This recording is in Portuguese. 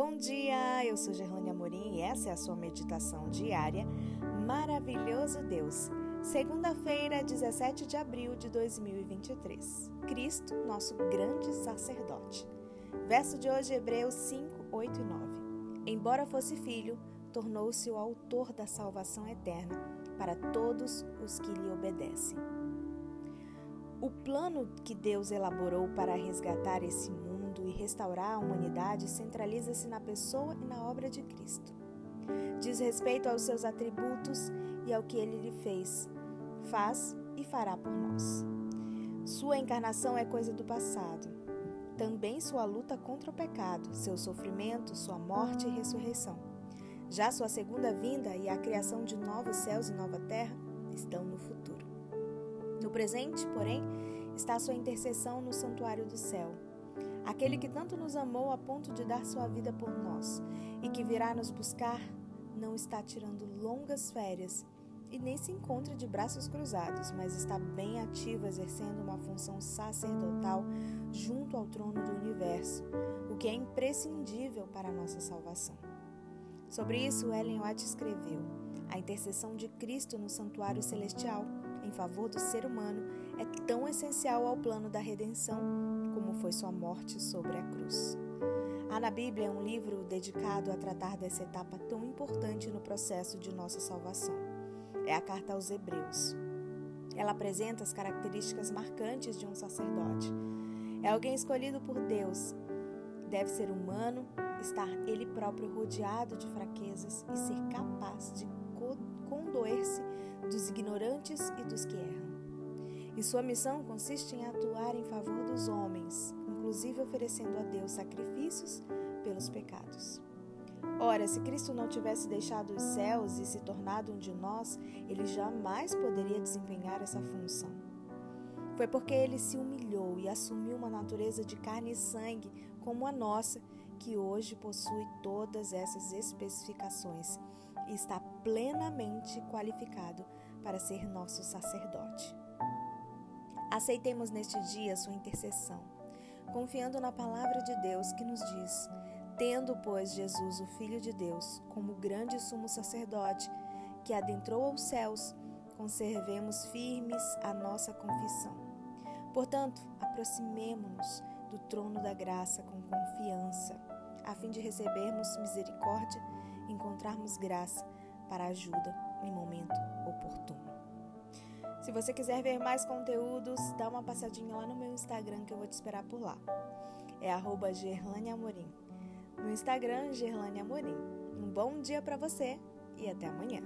Bom dia, eu sou Gerlane Amorim e essa é a sua meditação diária Maravilhoso Deus. Segunda-feira, 17 de abril de 2023. Cristo, nosso grande sacerdote. Verso de hoje, Hebreus 5, 8 e 9. Embora fosse filho, tornou-se o autor da salvação eterna para todos os que lhe obedecem. O plano que Deus elaborou para resgatar esse mundo e restaurar a humanidade centraliza-se na pessoa e na obra de Cristo. Diz respeito aos seus atributos e ao que ele lhe fez, faz e fará por nós. Sua encarnação é coisa do passado. Também sua luta contra o pecado, seu sofrimento, sua morte e ressurreição. Já sua segunda vinda e a criação de novos céus e nova terra estão no futuro. No presente, porém, está sua intercessão no santuário do céu. Aquele que tanto nos amou a ponto de dar sua vida por nós e que virá nos buscar, não está tirando longas férias e nem se encontra de braços cruzados, mas está bem ativo exercendo uma função sacerdotal junto ao trono do universo, o que é imprescindível para a nossa salvação. Sobre isso, Ellen White escreveu: A intercessão de Cristo no santuário celestial em favor do ser humano é tão essencial ao plano da redenção como foi sua morte sobre a cruz. Há na Bíblia um livro dedicado a tratar dessa etapa tão importante no processo de nossa salvação. É a carta aos Hebreus. Ela apresenta as características marcantes de um sacerdote. É alguém escolhido por Deus. Deve ser humano, estar ele próprio rodeado de fraquezas e ser capaz de condoer-se dos ignorantes e dos que erram. E sua missão consiste em atuar em favor dos homens, inclusive oferecendo a Deus sacrifícios pelos pecados. Ora, se Cristo não tivesse deixado os céus e se tornado um de nós, ele jamais poderia desempenhar essa função. Foi porque ele se humilhou e assumiu uma natureza de carne e sangue como a nossa, que hoje possui todas essas especificações e está plenamente qualificado para ser nosso sacerdote. Aceitemos neste dia sua intercessão, confiando na palavra de Deus que nos diz: Tendo, pois, Jesus, o Filho de Deus, como grande sumo sacerdote que adentrou aos céus, conservemos firmes a nossa confissão. Portanto, aproximemo-nos do trono da graça com confiança, a fim de recebermos misericórdia encontrarmos graça para ajuda em momento oportuno. Se você quiser ver mais conteúdos, dá uma passadinha lá no meu Instagram que eu vou te esperar por lá. É arroba Gerlane Amorim. No Instagram, Gerlane Amorim. Um bom dia para você e até amanhã.